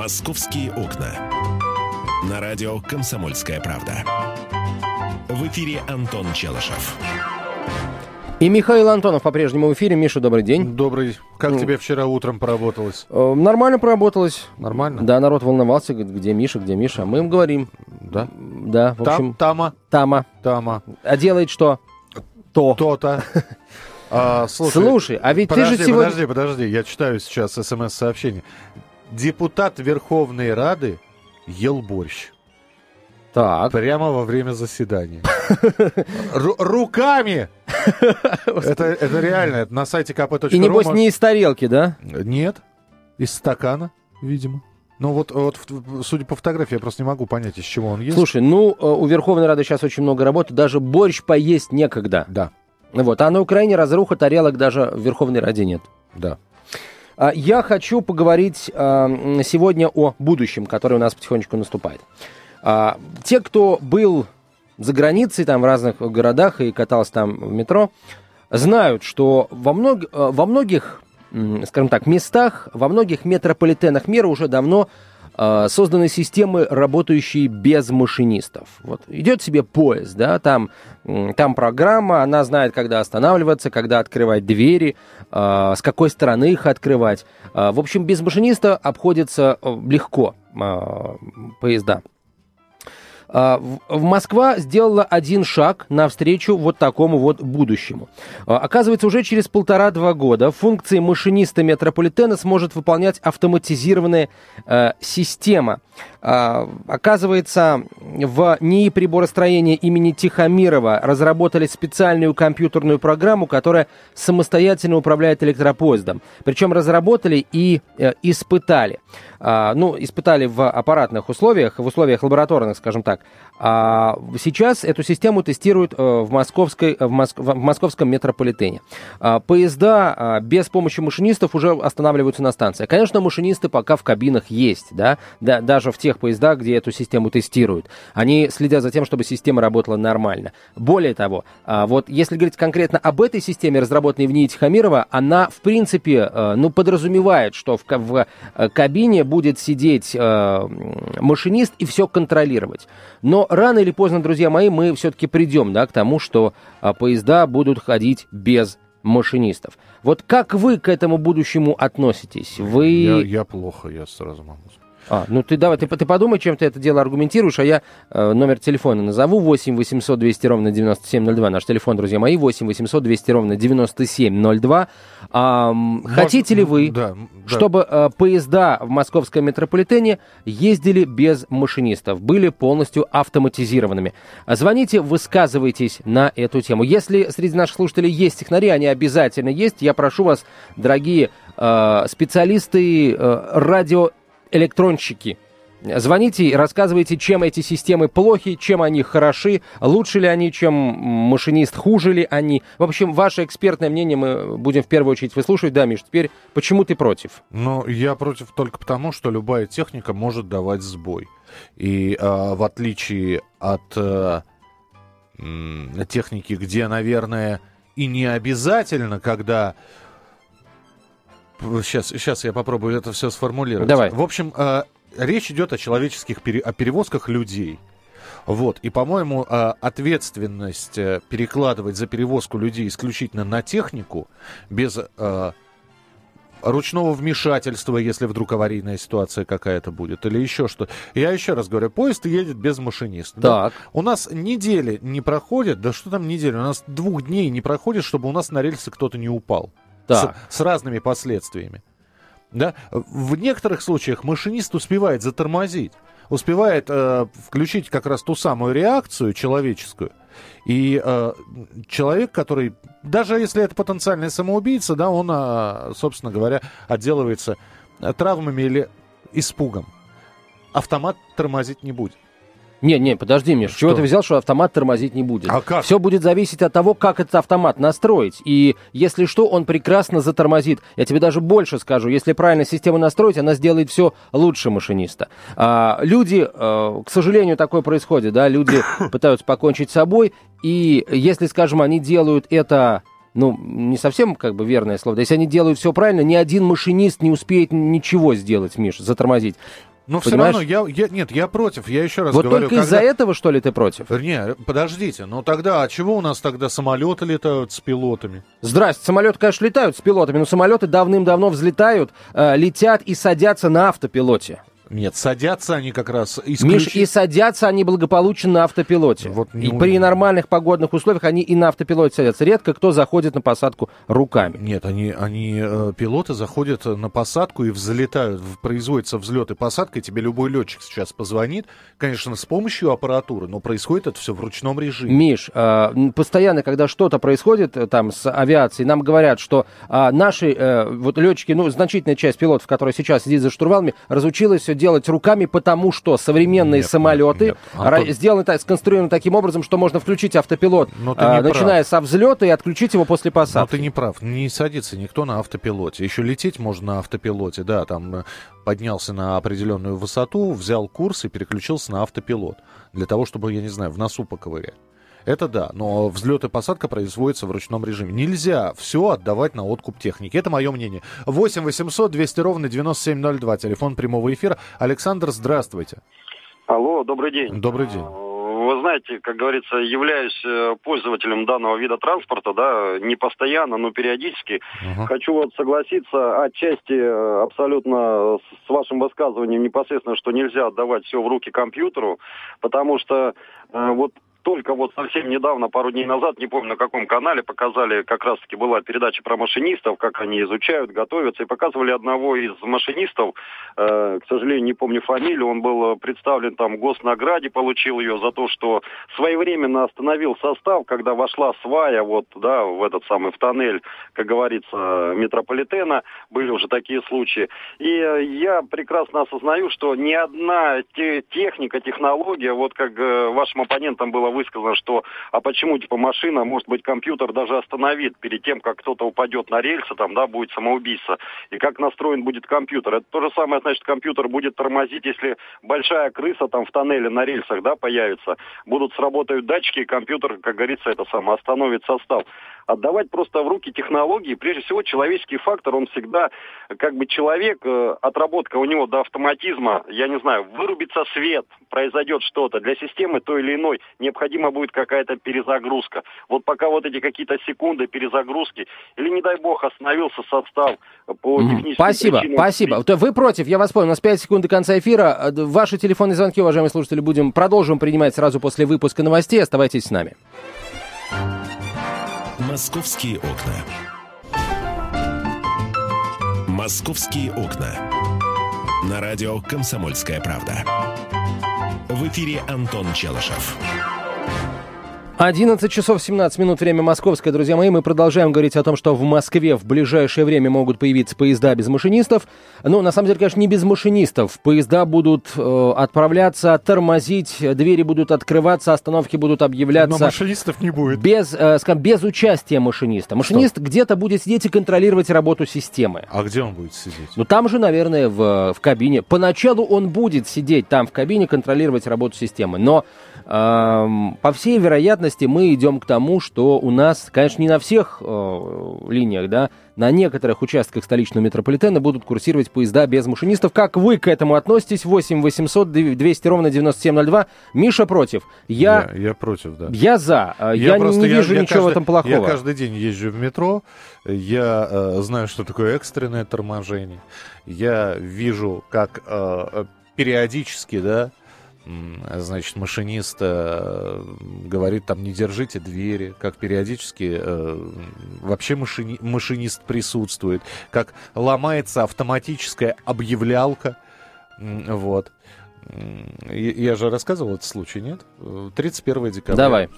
«Московские окна». На радио «Комсомольская правда». В эфире Антон Челышев. И Михаил Антонов по-прежнему в эфире. Миша, добрый день. Добрый. Как Ну. тебе вчера утром поработалось? Э, Нормально проработалось. Нормально? Да, народ волновался, говорит, где Миша, где Миша. А мы им говорим. Да. Да, в Там, общем, тама, Тама. тама. А делает что? То. То-то. А, слушай, Слушай, а ведь подожди, ты же сегодня... подожди, подожди. Я читаю сейчас смс-сообщение. Депутат Верховной Рады ел борщ. Так. Прямо во время заседания. Ру- руками! Это, это реально. Это на сайте kp.ru. И небось не из тарелки, да? Нет. Из стакана, видимо. Ну вот, вот, судя по фотографии, я просто не могу понять, из чего он ест. Слушай, ну, э, у Верховной Рады сейчас очень много работы. Даже борщ поесть некогда. Да, Вот. А на Украине разруха тарелок даже в Верховной Раде нет. да. А, Я хочу поговорить а, сегодня о будущем, которое у нас потихонечку наступает. А, Те, кто был за границей, там в разных городах и катался там в метро, знают, что во, мног- во многих, скажем так, местах, во многих метрополитенах мира уже давно созданы системы, работающие без машинистов. Вот идет себе поезд, да, там, там программа, она знает, когда останавливаться, когда открывать двери, э, с какой стороны их открывать. Э, в общем, без машиниста обходится э, легко э, поезда. А, в- Москва сделала один шаг навстречу вот такому вот будущему. А, Оказывается, уже через полтора-два года функции машиниста метрополитена сможет выполнять автоматизированная э, система. А, Оказывается, в НИИ приборостроения имени Тихомирова разработали специальную компьютерную программу, которая самостоятельно управляет электропоездом. Причем разработали и э, испытали. А, ну, испытали в аппаратных условиях, в условиях лабораторных, скажем так. А сейчас эту систему тестируют э, в, московской, в, Моск- в московском метрополитене. Поезда без помощи машинистов уже останавливаются на станции. Конечно, машинисты пока в кабинах есть, да, да, даже в тех поездах, где эту систему тестируют. Они следят за тем, чтобы система работала нормально. Более того, а, вот если говорить конкретно об этой системе, разработанной в НИИ Тихомирова, она, в принципе, э, ну, подразумевает, что в, в э, кабине будет сидеть э, машинист и все контролировать. Но рано или поздно, друзья мои, мы все-таки придем да, к тому, что а, поезда будут ходить без машинистов. Вот как вы к этому будущему относитесь? Вы... Я, я плохо, я сразу могу. сказать. А, ну ты давай, ты, ты подумай, чем ты это дело аргументируешь, а я э, номер телефона назову 8 800 200 ровно 9702. Наш телефон, друзья мои, 8 800 200 ровно 9702. А, м, хотите ли вы, Да, чтобы э, поезда в московском метрополитене ездили без машинистов, были полностью автоматизированными? Звоните, высказывайтесь на эту тему. Если среди наших слушателей есть технари, они обязательно есть, я прошу вас, дорогие э, специалисты э, радиоэлектронщики, Звоните и рассказывайте, чем эти системы плохи, чем они хороши, лучше ли они, чем машинист, хуже ли они. В общем, ваше экспертное мнение мы будем в первую очередь выслушивать. Да, Миш, теперь почему ты против? Ну, я против только потому, что любая техника может давать сбой. И а, в отличие от м, техники, где, наверное, и не обязательно, когда... Сейчас, сейчас я попробую это все сформулировать. Давай. В общем, а, речь идет о человеческих пере- о перевозках людей. Вот. И, по-моему, а, ответственность э, перекладывать за перевозку людей исключительно на технику, без а, ручного вмешательства, если вдруг аварийная ситуация какая-то будет, или еще что. Я еще раз говорю, поезд едет без машиниста. да? Так. У нас недели не проходит, да что там недели, у нас двух дней не проходит, чтобы у нас на рельсы кто-то не упал. Так. С, с разными последствиями. Да? В некоторых случаях машинист успевает затормозить, успевает э, включить как раз ту самую реакцию человеческую. И э, человек, который, даже если это потенциальный самоубийца, да, он, э, собственно говоря, отделывается травмами или испугом. Автомат тормозить не будет. Не, не, подожди, Миш, чего ты взял, что автомат тормозить не будет? А как? Все будет зависеть от того, как этот автомат настроить. И если что, он прекрасно затормозит. Я тебе даже больше скажу, если правильно систему настроить, она сделает все лучше машиниста. А, люди, э, к сожалению, такое происходит, да, люди пытаются покончить с собой, и если, скажем, они делают это ну, не совсем как бы верное слово. Да, Если они делают все правильно, ни один машинист не успеет ничего сделать, Миш, затормозить. Но все Понимаешь? равно, я, я, нет, я против, я еще раз Вот говорю. только из-за когда- этого, что ли, ты против? Не, подождите, ну тогда, а чего у нас тогда самолеты летают с пилотами? Здрасте, самолеты, конечно, летают с пилотами, но самолеты давным-давно взлетают, э, летят и садятся на автопилоте. Нет, садятся они как раз Миш, исключительно... и садятся они благополучно на автопилоте. Вот не и при нормальных погодных условиях они и на автопилоте садятся. Редко кто заходит на посадку руками. Нет, они, они э, пилоты заходят на посадку и взлетают, производится взлет и посадка, и тебе любой летчик сейчас позвонит, конечно, с помощью аппаратуры, но происходит это все в ручном режиме. Миш, э, м, постоянно, когда что-то происходит э, там с авиацией, нам говорят, что а, наши э, вот летчики, ну, значительная часть пилотов, которые сейчас сидит за штурвалами, разучилась делать руками, потому что современные Нет, самолеты нет, Антон. сделаны так, сконструированы таким образом, что можно включить автопилот, Но ты а, прав. начиная со взлета и отключить его после Но посадки. ты не прав, не садится никто на автопилоте. Еще лететь можно на автопилоте, да, там э, поднялся на определенную высоту, взял курс и переключился на автопилот. Для того, чтобы, я не знаю, в носу поковырять. Это да, но взлет и посадка производится в ручном режиме. Нельзя все отдавать на откуп техники. Это мое мнение. 8 800 200 ровно 9702, телефон прямого эфира. Александр, здравствуйте. Алло, добрый день. Добрый день. Вы знаете, как говорится, являюсь э, пользователем данного вида транспорта, да, не постоянно, но периодически. Ага. Хочу вот согласиться отчасти э, абсолютно с вашим высказыванием непосредственно, что нельзя отдавать все в руки компьютеру, потому что э, вот только вот совсем недавно, пару дней назад, не помню на каком канале, показали, как раз-таки была передача про машинистов, как они изучают, готовятся, и показывали одного из машинистов, э, к сожалению, не помню фамилию, он был представлен там госнаграде, получил ее за то, что своевременно остановил состав, когда вошла свая вот, да, в этот самый, в тоннель, как говорится, метрополитена, были уже такие случаи. И э, я прекрасно осознаю, что ни одна те- техника, технология, вот как э, вашим оппонентам было высказано, что а почему типа машина, может быть, компьютер даже остановит перед тем, как кто-то упадет на рельсы, там, да, будет самоубийство, и как настроен будет компьютер. Это то же самое, значит, компьютер будет тормозить, если большая крыса там в тоннеле на рельсах, да, появится, будут сработают датчики, и компьютер, как говорится, это самое, остановит состав. Отдавать просто в руки технологии, прежде всего, человеческий фактор, он всегда, как бы человек, э, отработка у него до автоматизма, я не знаю, вырубится свет, произойдет что-то, для системы той или иной необходима будет какая-то перезагрузка. Вот пока вот эти какие-то секунды перезагрузки, или, не дай бог, остановился состав по техническим Спасибо, причинам. спасибо. Вы против, я вас понял. У нас 5 секунд до конца эфира. Э, Ваши телефонные звонки, уважаемые слушатели, будем продолжим принимать сразу после выпуска новостей. Оставайтесь с нами. «Московские окна». «Московские окна». На радио «Комсомольская правда». В эфире Антон Челышев. 11 часов 17 минут, время московское, друзья мои. Мы продолжаем говорить о том, что в Москве в ближайшее время могут появиться поезда без машинистов. Ну, на самом деле, конечно, не без машинистов. Поезда будут э, отправляться, тормозить, двери будут открываться, остановки будут Но объявляться. машинистов не будет. Без, э, скажем, без участия машиниста. Машинист где-то будет сидеть и контролировать работу системы. А где он будет сидеть? Ну, там же, наверное, в, в кабине. Поначалу он будет сидеть там в кабине, контролировать работу системы. Но, по всей вероятности, мы идем к тому, что у нас, конечно, не на всех э, линиях, да, на некоторых участках столичного метрополитена будут курсировать поезда без машинистов. Как вы к этому относитесь? 8 800 200 ровно 9702. Миша против. Я, Я, я против, да. я за. Э, Я, просто- не вижу я ничего в каждый- этом плохого. Я каждый день езжу в метро, я э, знаю, что такое экстренное торможение. Я вижу, как э, э, периодически, да, значит, машинист э, говорит там, не держите двери, как периодически э, вообще машини- машинист присутствует, как ломается автоматическая объявлялка, вот. Я же рассказывал этот случай, нет? Э, 31 декабря. Давай.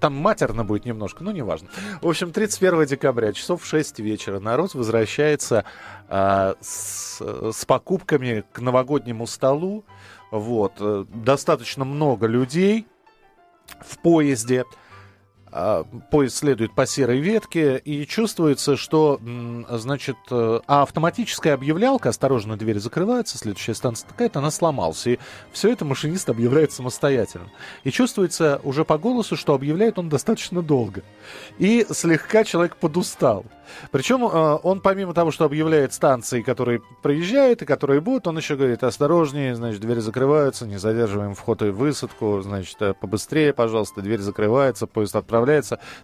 Там матерно будет немножко, но неважно. В общем, 31 декабря, часов в 6 вечера, народ возвращается а, с, с покупками к новогоднему столу. Вот. э, Достаточно много людей в поезде. А, поезд следует по серой ветке, и чувствуется, что, значит, э, а автоматическая объявлялка, осторожно, дверь закрывается, следующая станция такая-то, она сломалась. И все это машинист объявляет самостоятельно. И чувствуется уже по голосу, что объявляет он достаточно долго. И слегка человек подустал. Причем э, он, помимо того, что объявляет станции, которые проезжают и которые будут, он еще говорит, осторожнее, значит, двери закрываются, не задерживаем вход и высадку, значит, э, побыстрее, пожалуйста, дверь закрывается, поезд отправляется,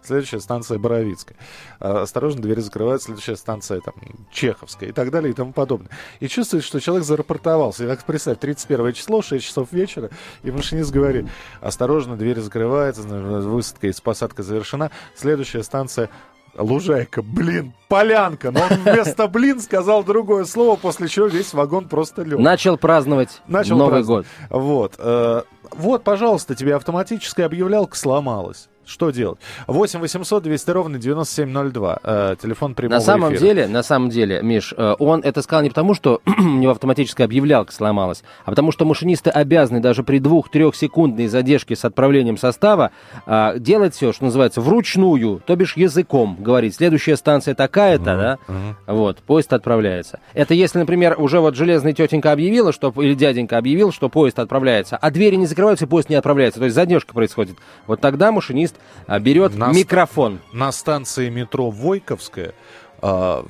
следующая станция Боровицкая. Э, осторожно, двери закрываются, следующая станция там Чеховская и так далее и тому подобное. И чувствует, что человек зарапортовался. И так представь, 31 число, 6 часов вечера, и машинист говорит, осторожно, двери закрываются, высадка и посадка завершена, следующая станция Лужайка, блин, полянка. Но он вместо блин сказал другое слово, после чего весь вагон просто лег. Начал праздновать Начал Новый праздновать. год. Вот. Э, вот, пожалуйста, тебе автоматическая объявлялка сломалась. Что делать? 8 800 200 ровно 9702. Э, телефон прямого На самом эфира. деле, на самом деле, Миш, э, он это сказал не потому, что у него автоматическая объявлялка сломалась, а потому что машинисты обязаны даже при двух-трех секундной задержке с отправлением состава э, делать все, что называется, вручную, то бишь языком, говорить, следующая станция такая-то, uh-huh, да, uh-huh. вот, поезд отправляется. Это если, например, уже вот железная тетенька объявила, что, или дяденька объявил, что поезд отправляется, а двери не закрываются, и поезд не отправляется, то есть задержка происходит. Вот тогда машинист берет на микрофон. На станции метро Войковская а,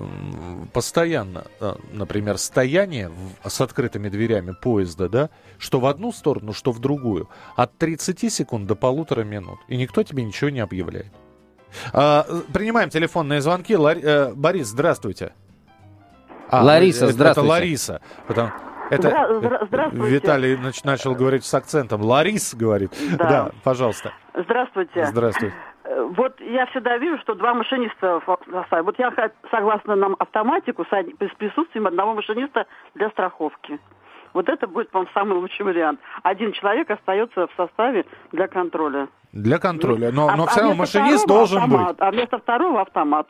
постоянно, а, например, стояние с открытыми дверями поезда, да, что в одну сторону, что в другую, от 30 секунд до полутора минут. И никто тебе ничего не объявляет. А, принимаем телефонные звонки. Лар... Э, Борис, здравствуйте. А, Лариса, это, здравствуйте. Это Лариса. Потому... Это Здра- здравствуйте. Виталий начал говорить с акцентом. Ларис говорит. Да. да, пожалуйста. Здравствуйте. Здравствуйте. Э, вот я всегда вижу, что два машиниста в. Вот я согласна нам автоматику с присутствием одного машиниста для страховки. Вот это будет, по-моему, самый лучший вариант. Один человек остается в составе для контроля. Для контроля. Но, а, но все равно машинист должен автомат, быть. А вместо второго автомат.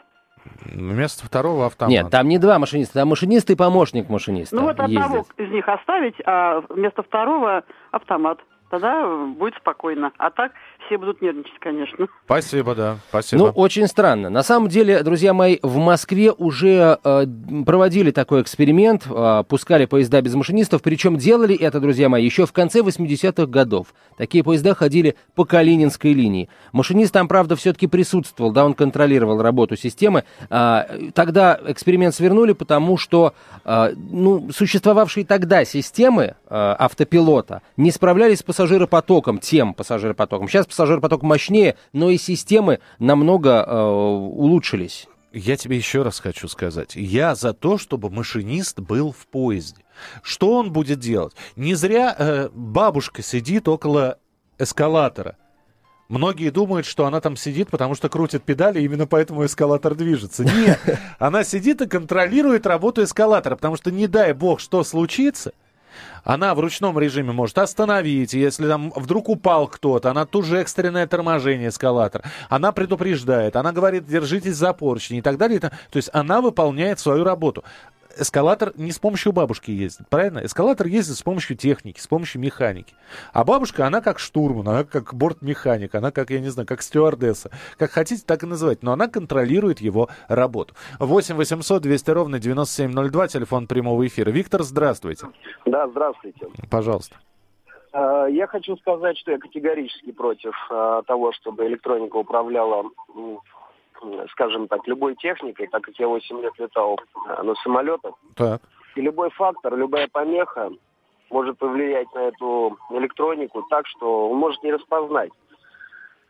Вместо второго автомата. Нет, там не два машиниста, там машинист и помощник машиниста. Ну вот одного ездят. из них оставить, а вместо второго автомат тогда будет спокойно. А так все будут нервничать, конечно. Спасибо, да, спасибо. Ну, очень странно. На самом деле, друзья мои, в Москве уже э, проводили такой эксперимент, э, пускали поезда без машинистов, причем делали это, друзья мои, еще в конце 80-х годов. Такие поезда ходили по Калининской линии. Машинист там, правда, все-таки присутствовал, да, он контролировал работу системы. Э, тогда эксперимент свернули, потому что, э, ну, существовавшие тогда системы э, автопилота не справлялись с пассажиропотоком, тем пассажиропотоком. Сейчас пассажиропоток мощнее, но и системы намного э, улучшились. Я тебе еще раз хочу сказать. Я за то, чтобы машинист был в поезде. Что он будет делать? Не зря э, бабушка сидит около эскалатора. Многие думают, что она там сидит, потому что крутит педали, и именно поэтому эскалатор движется. Нет, она сидит и контролирует работу эскалатора, потому что не дай бог, что случится – она в ручном режиме может остановить, если там вдруг упал кто-то, она тут же экстренное торможение эскалатора, она предупреждает, она говорит, держитесь за поручни и так далее. То есть она выполняет свою работу эскалатор не с помощью бабушки ездит, правильно? Эскалатор ездит с помощью техники, с помощью механики. А бабушка, она как штурман, она как бортмеханик, она как, я не знаю, как стюардесса. Как хотите, так и называть. Но она контролирует его работу. 8 800 200 ровно 9702, телефон прямого эфира. Виктор, здравствуйте. Да, здравствуйте. Пожалуйста. А, я хочу сказать, что я категорически против а, того, чтобы электроника управляла скажем так, любой техникой, так как я 8 лет летал э, на самолетах. Так. И любой фактор, любая помеха может повлиять на эту электронику так, что он может не распознать.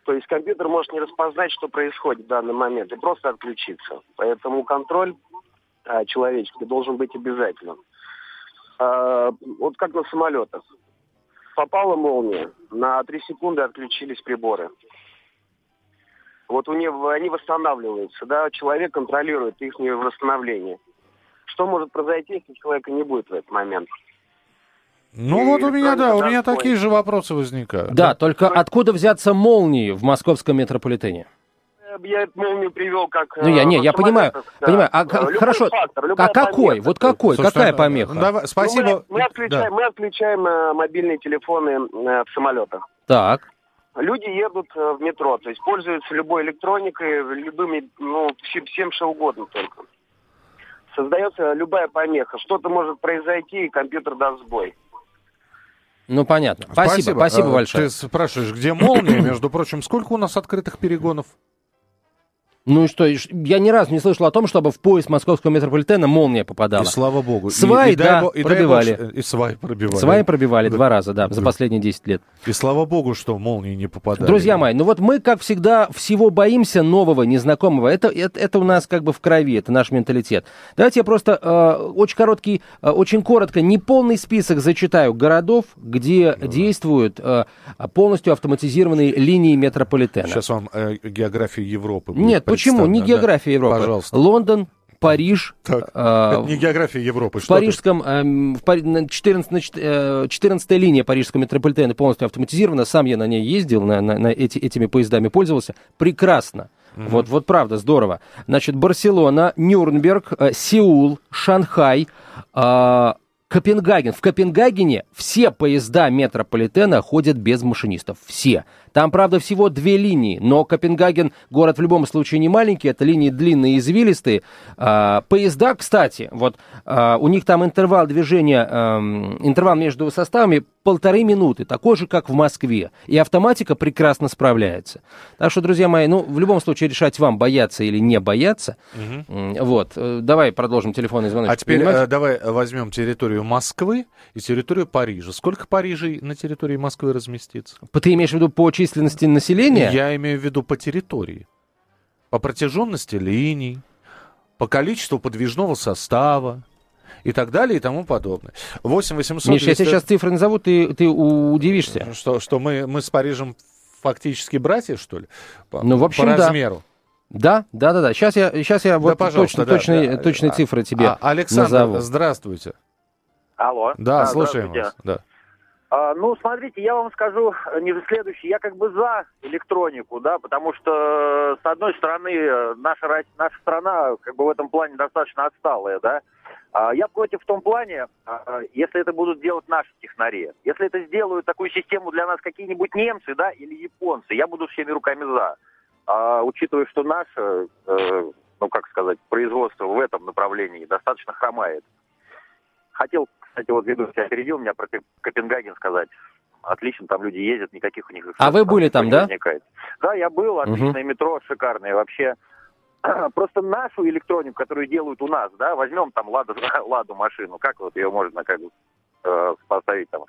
То есть компьютер может не распознать, что происходит в данный момент, и просто отключиться. Поэтому контроль а, человеческий должен быть обязательным. А, вот как на самолетах. Попала молния, на 3 секунды отключились приборы вот у него, они восстанавливаются, да, человек контролирует их восстановление. Что может произойти, если человека не будет в этот момент? Ну и вот у меня, да, у меня такие же вопросы возникают. Да, да, только откуда взяться молнии в московском метрополитене? Я эту молнию привел как... Ну, я, не, я понимаю, да. понимаю. А, любой хорошо, фактор, а какой? Помеха. Вот какой? Слушай, Какая помеха? Ну, давай, спасибо. Ну, мы, мы, отключаем, да. мы отключаем э, мобильные телефоны э, в самолетах. Так. Люди едут э, в метро, то есть пользуются любой электроникой, любыми, ну, всем что угодно только. Создается любая помеха. Что-то может произойти, и компьютер даст сбой. Ну, понятно. Спасибо, спасибо, спасибо А, большое. Ты спрашиваешь, где молния? Между прочим, сколько у нас открытых перегонов? Ну и что, и я ни разу не слышал о том, чтобы в поезд московского метрополитена молния попадала. И слава богу. И- Сваи, и дай да, и пробивали. бог, И сваи пробивали. Сваи пробивали Да. два раза, да, за Да. последние 10 лет. И слава богу, что молнии не попадали. Друзья мои, ну вот мы, как всегда, всего боимся нового, незнакомого. Это, это, это у нас как бы в крови, это наш менталитет. Давайте я просто э, очень короткий, э, очень коротко, неполный список зачитаю городов, где действуют э, полностью автоматизированные линии метрополитена. Сейчас вам э, география Европы будет Нет, почему? Не представлена, да. география Европы. Пожалуйста. Лондон, Париж, Так, э, не география Европы. в что парижском, эм, в Пари- на 14, на чет- э, 14 линия парижского метрополитена полностью автоматизирована. Сам я на ней ездил, на, на- на эти, этими поездами пользовался. Прекрасно. Вот, вот правда, здорово. Значит, Барселона, Нюрнберг, э, Сеул, Шанхай, э, Копенгаген. В Копенгагене все поезда метрополитена ходят без машинистов. Все. Там, правда, всего две линии, но Копенгаген город в любом случае не маленький, это линии длинные и извилистые. А, поезда, кстати, вот а, у них там интервал движения, эм, интервал между составами полторы минуты, такой же, как в Москве. И автоматика прекрасно справляется. Так что, друзья мои, ну, в любом случае решать вам, бояться или не бояться. М, Вот. Э, Давай продолжим телефонный звонок. А теперь э, давай возьмем территорию Москвы и территорию Парижа. Сколько Парижей на территории Москвы разместится? Ты имеешь в виду по численности населения? Я имею в виду по территории. По протяженности линий, по количеству подвижного состава и так далее и тому подобное. 8 800... Миш, я 200 тебе сейчас цифры назову, ты, ты удивишься. Что, что мы, мы с Парижем фактически братья, что ли? По, Ну, в общем, по да. размеру. Да, да, да, да. Сейчас я, сейчас я вот пожалуйста, точно, да, точные, да. точные цифры тебе А, Александр, назову. здравствуйте. Алло. Да, А, слушаем вас. Да. А, ну, смотрите, я вам скажу э, не следующее. Я как бы за электронику, да, потому что, э, с одной стороны, э, наша, наша страна как бы в этом плане достаточно отсталая, да. А я против в том плане, а, если это будут делать наши технари. Если это сделают такую систему для нас какие-нибудь немцы, да, или японцы, я буду всеми руками за. А, учитывая, что наше, э, ну, как сказать, производство в этом направлении достаточно хромает. Хотел, кстати, вот ведущий опередил меня про Копен- Копенгаген сказать. Отлично, там люди ездят, никаких у них... А вы были там, да? возникает. Да, я был, отличное метро, шикарное вообще. Просто нашу электронику, которую делают у нас, да, возьмем там ладу, ладу машину, как вот ее можно как бы э, поставить там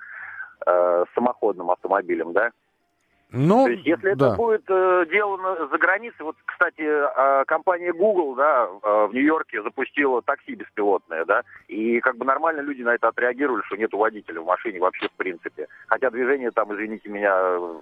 э, самоходным автомобилем, да? Ну, То есть, если да. это будет э, делано за границей, вот, кстати, э, компания Google, да, э, в Нью-Йорке запустила такси беспилотное, да, и как бы нормально люди на это отреагировали, что нету водителя в машине вообще в принципе. Хотя движение там, извините меня,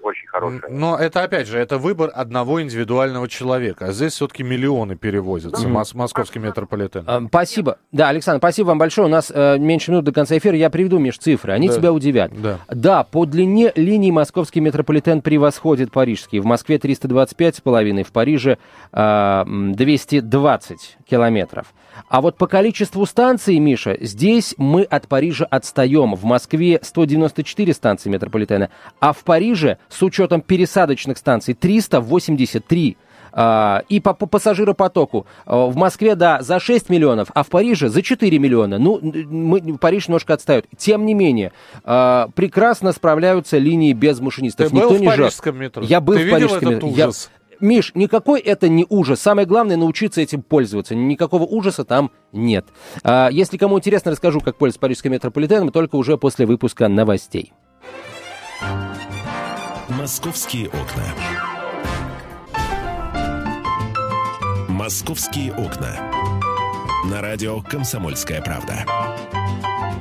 очень хорошее. Но это, опять же, это выбор одного индивидуального человека. А здесь все-таки миллионы перевозятся. Мос- московский метрополитен. А, Спасибо. Да, Александр, спасибо вам большое. У нас э, меньше минут до конца эфира. Я приведу, Миш, цифры. Они Да. тебя удивят. Да. Да, по длине линии московский метрополитен превосходит парижский. В Москве 325,5, в Париже а, м, 220 километров. А вот по количеству станций, Миша, здесь мы от Парижа отстаем. В Москве 194 станции метрополитена, а в Париже, с учетом пересадочных станций, 383. А, и по, по пассажиропотоку. А, В Москве, да, за 6 миллионов, а в Париже за 4 миллиона. Ну, мы, Париж немножко отстает. Тем не менее, а, прекрасно справляются линии без машинистов. Ты был Никто в не жал. парижском метро? Я был Ты в видел парижском этот метро. Я- ужас? Миш, никакой это не ужас. Самое главное научиться этим пользоваться. Никакого ужаса там нет. А, если кому интересно, расскажу, как пользоваться парижским метрополитеном, только уже после выпуска новостей. Московские окна. Московские окна. На радио «Комсомольская правда».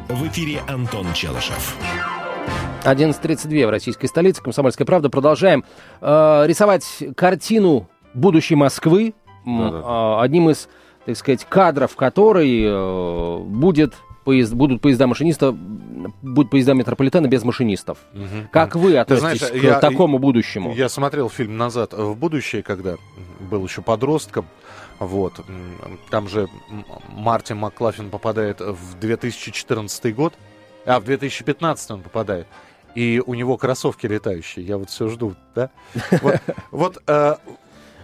В эфире Антон Челышев. 11.32 в российской столице. Комсомольская правда. Продолжаем э, рисовать картину будущей Москвы. М, Да-да. э, одним из, так сказать, кадров которой э, будет поезд, будут поезда машиниста, будут поезда метрополитена без машинистов. Как вы относитесь знаешь, к я- такому будущему? Я смотрел фильм «Назад в будущее», когда был еще подростком. Вот. Там же Мартин Маклафлин попадает в 2014 год, а в 2015 он попадает. и у него кроссовки летающие. Я вот все жду, да? Вот, вот э,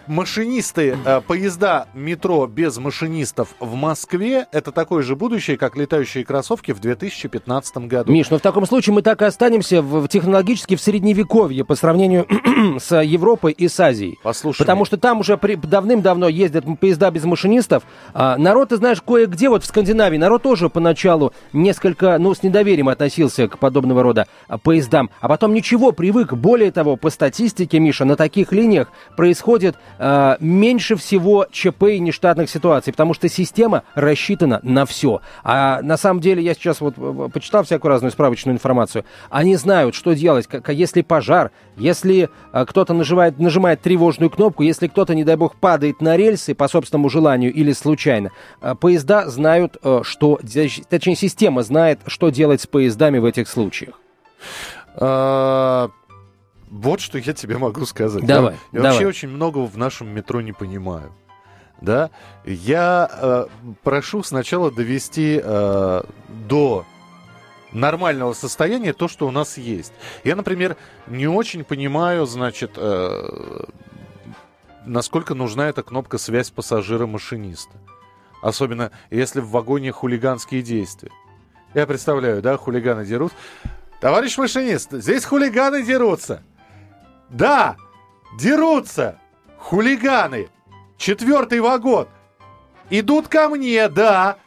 машинисты, э, поезда метро без машинистов в Москве, это такое же будущее, как летающие кроссовки в 2015 году. Миш, ну в таком случае мы так и останемся в, технологически в средневековье по сравнению с Европой и с Азией. Послушай. Потому что там уже при, давным-давно ездят поезда без машинистов. А, народ, ты знаешь, кое-где, вот в Скандинавии, народ тоже поначалу несколько, ну, с недоверием относился к подобного рода а, поездам. А потом ничего, привык. Более того, по статистике, Миша, на таких линиях происходит э, меньше всего ЧП и нештатных ситуаций, потому что система рассчитана на все. А на самом деле я сейчас вот э, почитал всякую разную справочную информацию. Они знают, что делать, как, если пожар, если э, кто-то нажимает, нажимает тревожную кнопку, если кто-то, не дай бог, падает на рельсы по собственному желанию или случайно. Э, поезда знают, э, что, точнее, система знает, что делать с поездами в этих случаях. Вот что я тебе могу сказать. Давай. Я, давай. вообще очень многого в нашем метро не понимаю. Да, я э, прошу сначала довести э, до нормального состояния то, что у нас есть. Я, например, не очень понимаю, значит, э, насколько нужна эта кнопка связь пассажира-машиниста. Особенно если в вагоне хулиганские действия. Я представляю, да, хулиганы дерут. Товарищ машинист, здесь хулиганы дерутся. Да, дерутся хулиганы. Четвертый вагон. Идут ко мне, да.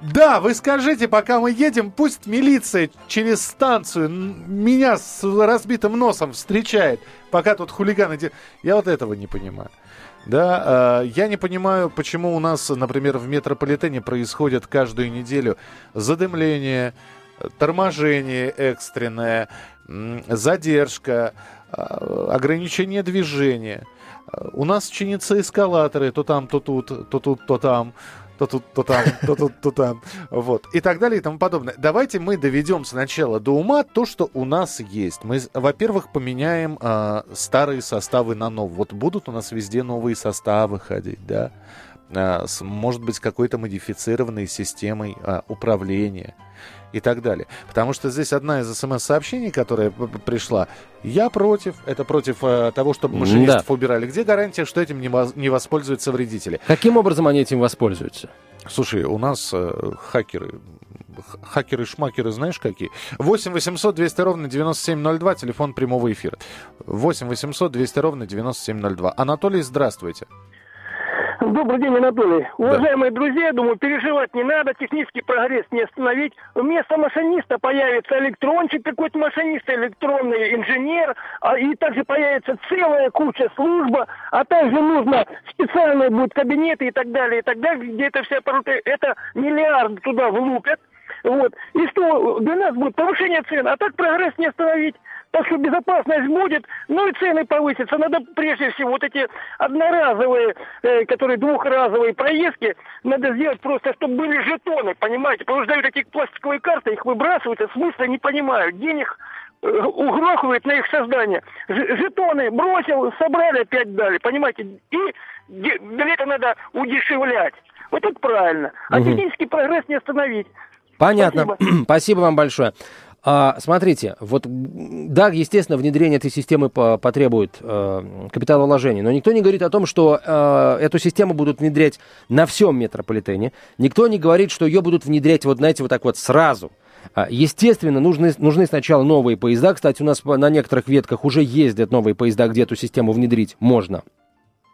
Да, вы скажите, пока мы едем, пусть милиция через станцию меня с разбитым носом встречает, пока тут хулиганы... Я вот этого не понимаю. Да, э, я не понимаю, почему у нас, например, в метрополитене происходит каждую неделю задымление, торможение экстренное, задержка, ограничение движения. У нас чинятся эскалаторы, то там, то тут, то тут, то там то тут, то там, то тут, то там, вот, и так далее и тому подобное. Давайте мы доведем сначала до ума то, что у нас есть. Мы, во-первых, поменяем э, старые составы на новые. Вот будут у нас везде новые составы ходить, да, э, с, может быть, какой-то модифицированной системой э, управления и так далее. Потому что здесь одна из смс-сообщений, которая пришла, я против, это против э, того, чтобы машинистов да. убирали. Где гарантия, что этим не, воз, не воспользуются вредители? Каким образом они этим воспользуются? Слушай, у нас э, хакеры, хакеры-шмакеры, знаешь какие? 8 800 200 ровно 9702, телефон прямого эфира. 8 800 200 ровно 9702. Анатолий, здравствуйте. Добрый день, Анатолий. Уважаемые да. друзья, думаю, переживать не надо, технический прогресс не остановить. Вместо машиниста появится электрончик какой-то машинист, электронный инженер, а, и также появится целая куча служба, а также нужно специальные будут кабинеты и так далее, и так далее, где это аппараты, это миллиарды туда влупят. Вот. И что для нас будет повышение цен, а так прогресс не остановить. Так что безопасность будет, ну и цены повысятся. Надо прежде всего вот эти одноразовые, э, которые двухразовые проездки, надо сделать просто, чтобы были жетоны, понимаете? Потому что дают эти пластиковые карты, их выбрасывают, а смысла не понимают. Денег э, угрохивает на их создание. Жетоны бросил, собрали, опять дали, понимаете? И билеты надо удешевлять. Вот это правильно. А угу. технический прогресс не остановить. Понятно. Спасибо, Спасибо вам большое. А, смотрите, вот да, естественно, внедрение этой системы по, потребует э, капиталовложений, но никто не говорит о том, что э, эту систему будут внедрять на всем метрополитене. Никто не говорит, что ее будут внедрять, вот знаете, вот так вот сразу. А, естественно, нужны, нужны сначала новые поезда. Кстати, у нас на некоторых ветках уже ездят новые поезда, где эту систему внедрить можно.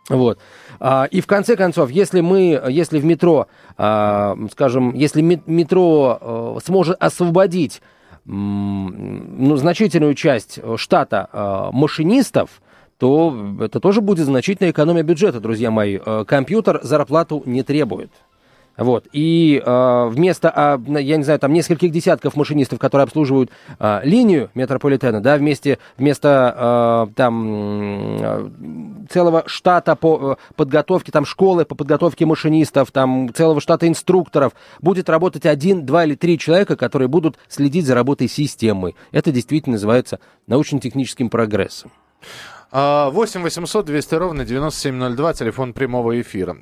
Вот. А, и в конце концов, если мы, если в метро, а, скажем, если метро э, сможет освободить ну, значительную часть э, штата э, машинистов, то это тоже будет значительная экономия бюджета, друзья мои. Э, компьютер зарплату не требует. Вот. И э, вместо, э, я не знаю, там нескольких десятков машинистов, которые обслуживают э, линию метрополитена, да, вместе, вместо э, там целого штата по э, подготовке, там школы по подготовке машинистов, там целого штата инструкторов, будет работать один, два или три человека, которые будут следить за работой системы. Это действительно называется научно-техническим прогрессом. 8 800 200 ровно 9702, телефон прямого эфира.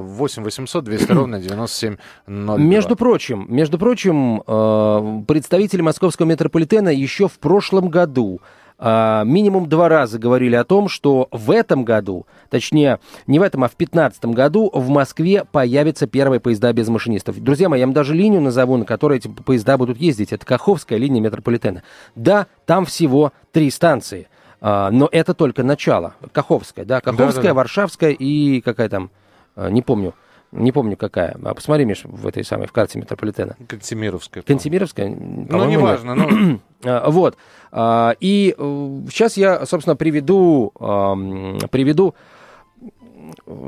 8 800 200 ровно 9702. Между прочим, между прочим, э, представители московского метрополитена еще в прошлом году а, минимум два раза говорили о том, что в этом году, точнее, не в этом, а в 2015 году в Москве появятся первые поезда без машинистов. Друзья мои, я вам даже линию назову, на которой эти поезда будут ездить. Это Каховская линия метрополитена. Да, там всего три станции. А, но это только начало. Каховская, да, Каховская, Да-да-да. Варшавская и какая там, а, не помню, не помню какая. А посмотри, Миш, в этой самой, в карте метрополитена. Кантемировская. Кантемировская? Ну, неважно. Ну... вот. И сейчас э, я, собственно, приведу, приведу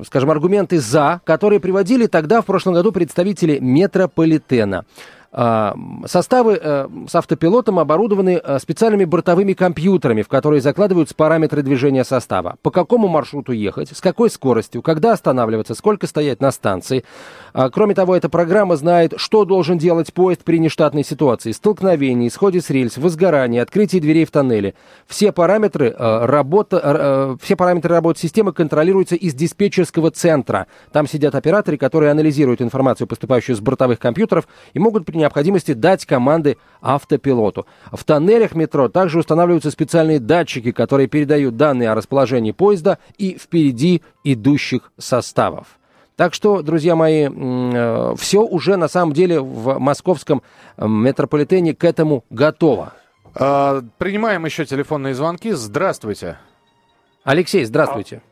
скажем, аргументы «за», которые приводили тогда, в прошлом году, представители метрополитена. А, составы э, с автопилотом оборудованы э, специальными бортовыми компьютерами, в которые закладываются параметры движения состава. По какому маршруту ехать, с какой скоростью, когда останавливаться, сколько стоять на станции. А, кроме того, эта программа знает, что должен делать поезд при нештатной ситуации, столкновении, исходе с рельс, возгорании, открытии дверей в тоннеле. Все параметры, э, работа, все параметры работы системы контролируются из диспетчерского центра. Там сидят операторы, которые анализируют информацию, поступающую с бортовых компьютеров, и могут принять необходимости дать команды автопилоту. В тоннелях метро также устанавливаются специальные датчики, которые передают данные о расположении поезда и впереди идущих составов. Так что, друзья мои, э, все уже на самом деле в московском э, метрополитене к этому готово. А, принимаем еще телефонные звонки. Здравствуйте. Алексей, здравствуйте.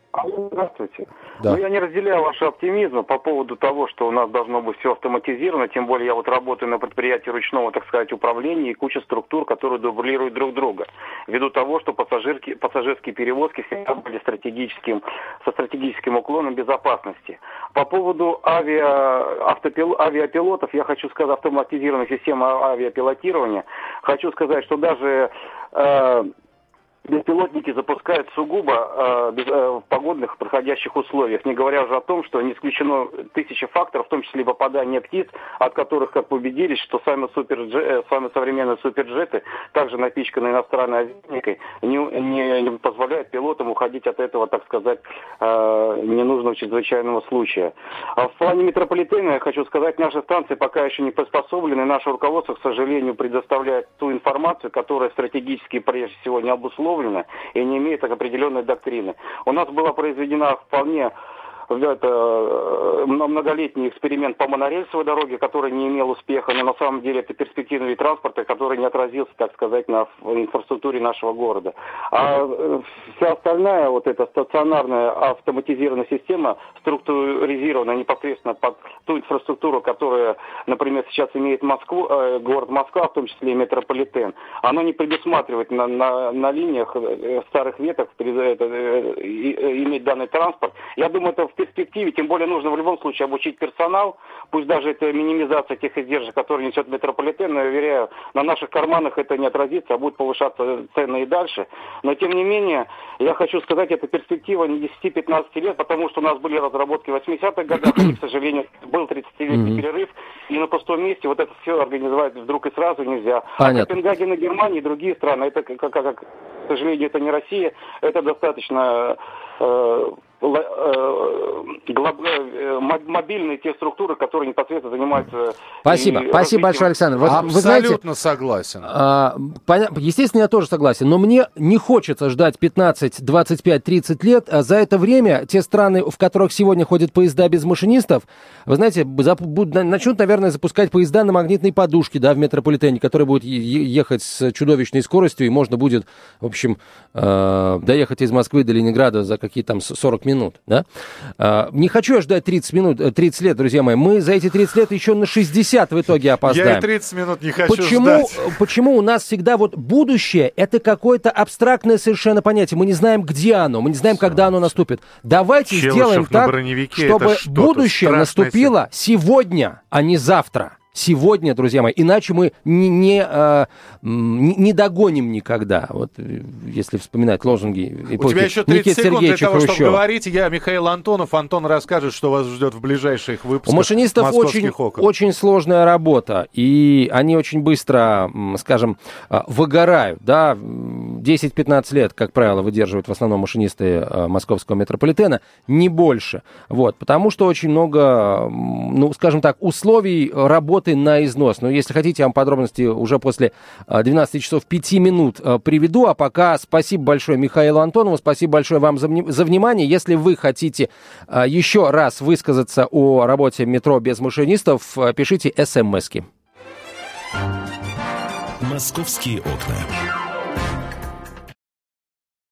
Здравствуйте. Да. Ну, я не разделяю ваш оптимизм по поводу того, что у нас должно быть все автоматизировано, тем более я вот работаю на предприятии ручного, так сказать, управления и куча структур, которые дублируют друг друга, ввиду того, что пассажирки, пассажирские перевозки всегда были стратегическим, со стратегическим уклоном безопасности. По поводу авиа, автопил, авиапилотов, я хочу сказать, автоматизированной системы авиапилотирования, хочу сказать, что даже э, беспилотники запускают сугубо э, э, в погодных проходящих условиях, не говоря уже о том, что не исключено тысячи факторов, в том числе и попадание птиц, от которых, как убедились, что сами, суперджет, э, сами современные суперджеты, также напичканы иностранной авианикой, не, не, не позволяют пилотам уходить от этого, так сказать, э, ненужного чрезвычайного случая. А в плане метрополитена я хочу сказать, наши станции пока еще не приспособлены, наше руководство, к сожалению, предоставляет ту информацию, которая стратегически прежде всего не обусловлена, установлена и не имеет определенной доктрины. У нас была произведена вполне это э, многолетний эксперимент по монорельсовой дороге, который не имел успеха, но на самом деле это перспективный вид транспорта, который не отразился, так сказать, на инфраструктуре нашего города. А э, вся остальная вот эта стационарная автоматизированная система структуризирована непосредственно под ту инфраструктуру, которая, например, сейчас имеет Москву, э, город Москва, в том числе и метрополитен, она не предусматривает на, на, на линиях старых веток иметь данный транспорт. Я думаю, это в перспективе, тем более нужно в любом случае обучить персонал, пусть даже это минимизация тех издержек, которые несет метрополитен, но я уверяю, на наших карманах это не отразится, а будет повышаться цены и дальше. Но тем не менее, я хочу сказать, это перспектива не 10-15 лет, потому что у нас были разработки в 80-х годах, и, к сожалению, был 30-летний mm-hmm. перерыв, и на пустом месте вот это все организовать вдруг и сразу нельзя. А Понятно. А Копенгаген и Германия и другие страны, это, как, как, к сожалению, это не Россия, это достаточно э, мобильные те структуры, которые непосредственно занимаются... Спасибо, спасибо большое, Александр. Вот, Абсолютно вы знаете, согласен. А, естественно, я тоже согласен, но мне не хочется ждать 15, 25, 30 лет. А за это время те страны, в которых сегодня ходят поезда без машинистов, вы знаете, начнут, наверное, запускать поезда на магнитной подушке, да, в метрополитене, которые будут ехать с чудовищной скоростью, и можно будет, в общем, э, доехать из Москвы до Ленинграда за какие-то там 40 минут, да? А, не хочу я ждать 30 минут, 30 э, лет, друзья мои. Мы за эти 30 лет еще на 60 в итоге опоздаем. Я и 30 минут не хочу почему, ждать. Почему у нас всегда вот будущее, это какое-то абстрактное совершенно понятие. Мы не знаем, где оно, мы не знаем, когда оно наступит. Давайте Челышев сделаем так, чтобы будущее наступило сегодня, а не завтра. Сегодня, друзья мои, иначе мы не, не, э, не догоним никогда. Вот если вспоминать лозунги У тебя еще 30 Никита секунд Сергеевича для того, Хрущева. чтобы говорить. Я Михаил Антонов. Антон расскажет, что вас ждет в ближайших выпусках У машинистов очень, окон. очень сложная работа, и они очень быстро, скажем, выгорают. Да? 10-15 лет, как правило, выдерживают в основном машинисты московского метрополитена, не больше. Вот, потому что очень много, ну, скажем так, условий работы на износ. Но если хотите, я вам подробности уже после 12 часов 5 минут приведу. А пока спасибо большое Михаилу Антонову, спасибо большое вам за, за внимание. Если вы хотите еще раз высказаться о работе метро без машинистов, пишите смски. Московские окна.